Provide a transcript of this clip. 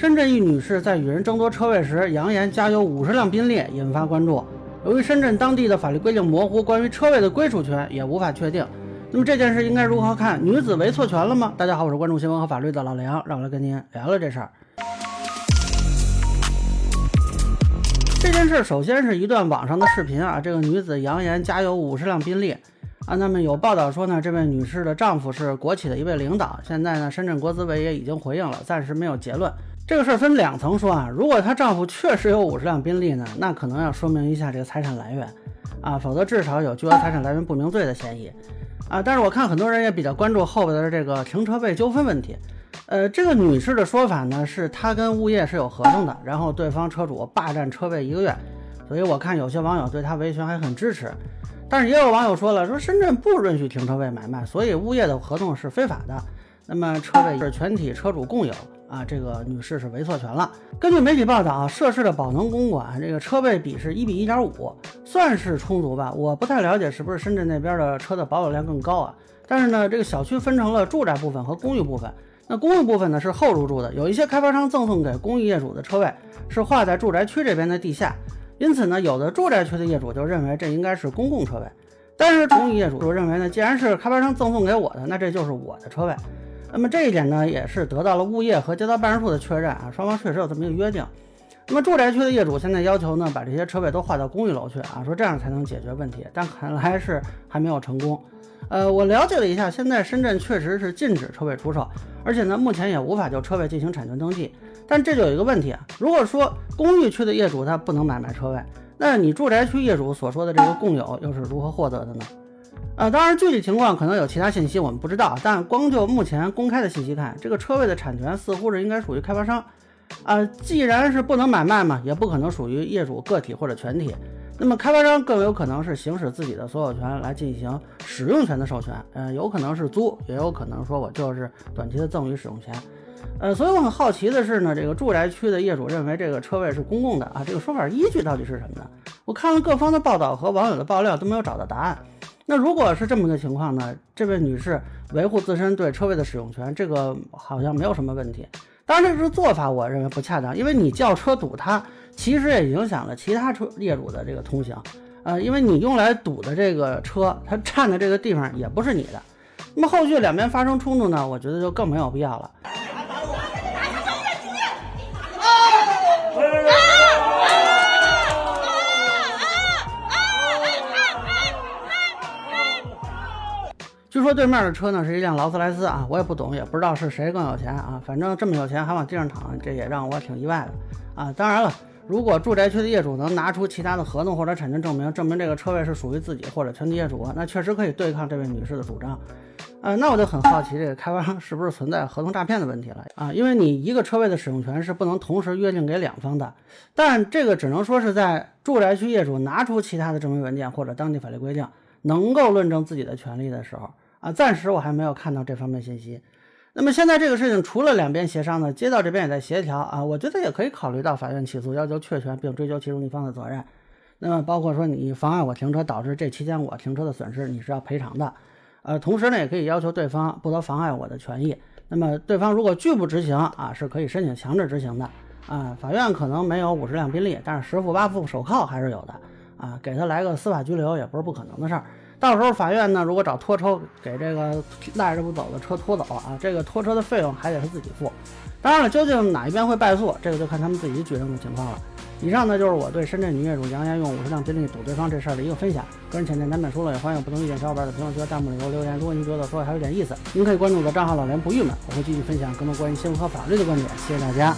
深圳一女士在与人争夺车位时，扬言家有五十辆宾利，引发关注。由于深圳当地的法律规定模糊，关于车位的归属权也无法确定。那么这件事应该如何看？女子为错权了吗？大家好，我是关注新闻和法律的老梁，让我来跟您聊聊这事儿。这件事首先是一段网上的视频啊，这个女子扬言家有五十辆宾利。啊，那么有报道说呢，这位女士的丈夫是国企的一位领导。现在呢，深圳国资委也已经回应了，暂时没有结论。这个事儿分两层说啊，如果她丈夫确实有五十辆宾利呢，那可能要说明一下这个财产来源啊，否则至少有巨额财产来源不明罪的嫌疑啊。但是我看很多人也比较关注后边的这个停车位纠纷问题。呃，这个女士的说法呢，是她跟物业是有合同的，然后对方车主霸占车位一个月，所以我看有些网友对她维权还很支持。但是也有网友说了，说深圳不允许停车位买卖，所以物业的合同是非法的。那么车位是全体车主共有啊，这个女士是为错权了。根据媒体报道啊，涉事的宝能公馆这个车位比是一比一点五，算是充足吧。我不太了解是不是深圳那边的车的保有量更高啊。但是呢，这个小区分成了住宅部分和公寓部分。那公寓部分呢是后入住的，有一些开发商赠送给公寓业主的车位是划在住宅区这边的地下。因此呢，有的住宅区的业主就认为这应该是公共车位，但是公寓业主就认为呢，既然是开发商赠送给我的，那这就是我的车位。那么这一点呢，也是得到了物业和街道办事处的确认啊，双方确实有这么一个约定。那么住宅区的业主现在要求呢，把这些车位都划到公寓楼去啊，说这样才能解决问题，但看来是还没有成功。呃，我了解了一下，现在深圳确实是禁止车位出售，而且呢，目前也无法就车位进行产权登记。但这就有一个问题啊，如果说公寓区的业主他不能买卖车位，那你住宅区业主所说的这个共有又是如何获得的呢？啊，当然具体情况可能有其他信息我们不知道，但光就目前公开的信息看，这个车位的产权似乎是应该属于开发商。啊，既然是不能买卖嘛，也不可能属于业主个体或者全体。那么开发商更有可能是行使自己的所有权来进行使用权的授权，呃，有可能是租，也有可能说我就是短期的赠与使用权，呃，所以我很好奇的是呢，这个住宅区的业主认为这个车位是公共的啊，这个说法依据到底是什么呢？我看了各方的报道和网友的爆料都没有找到答案。那如果是这么个情况呢，这位女士维护自身对车位的使用权，这个好像没有什么问题。当然，这个做法我认为不恰当，因为你叫车堵它。其实也影响了其他车业主的这个通行，呃，因为你用来堵的这个车，它占的这个地方也不是你的。那么后续两边发生冲突呢，我觉得就更没有必要了。据说对面的车呢是一辆劳斯莱斯啊，我也不懂，也不知道是谁更有钱啊，反正这么有钱还往地上躺，这也让我挺意外的啊。当然了。如果住宅区的业主能拿出其他的合同或者产权证明，证明这个车位是属于自己或者全体业主，那确实可以对抗这位女士的主张。呃，那我就很好奇，这个开发商是不是存在合同诈骗的问题了啊？因为你一个车位的使用权是不能同时约定给两方的，但这个只能说是在住宅区业主拿出其他的证明文件或者当地法律规定能够论证自己的权利的时候啊，暂时我还没有看到这方面信息。那么现在这个事情除了两边协商呢，街道这边也在协调啊，我觉得也可以考虑到法院起诉，要求确权并追究其中一方的责任。那么包括说你妨碍我停车，导致这期间我停车的损失，你是要赔偿的。呃，同时呢，也可以要求对方不得妨碍我的权益。那么对方如果拒不执行啊，是可以申请强制执行的啊。法院可能没有五十辆宾利，但是十副八副手铐还是有的啊，给他来个司法拘留也不是不可能的事儿。到时候法院呢，如果找拖车给这个赖着不走的车拖走啊，这个拖车的费用还得是自己付。当然了，究竟哪一边会败诉，这个就看他们自己举证的情况了。以上呢就是我对深圳女业主扬言用五十辆宾利堵对方这事儿的一个分享。个人浅见难免疏漏，也欢迎不同意见小伙伴在评论区和弹幕里给我留言。如果您觉得说的还有点意思，您可以关注我的账号老梁不郁闷，我会继续分享更多关于新闻和法律的观点。谢谢大家。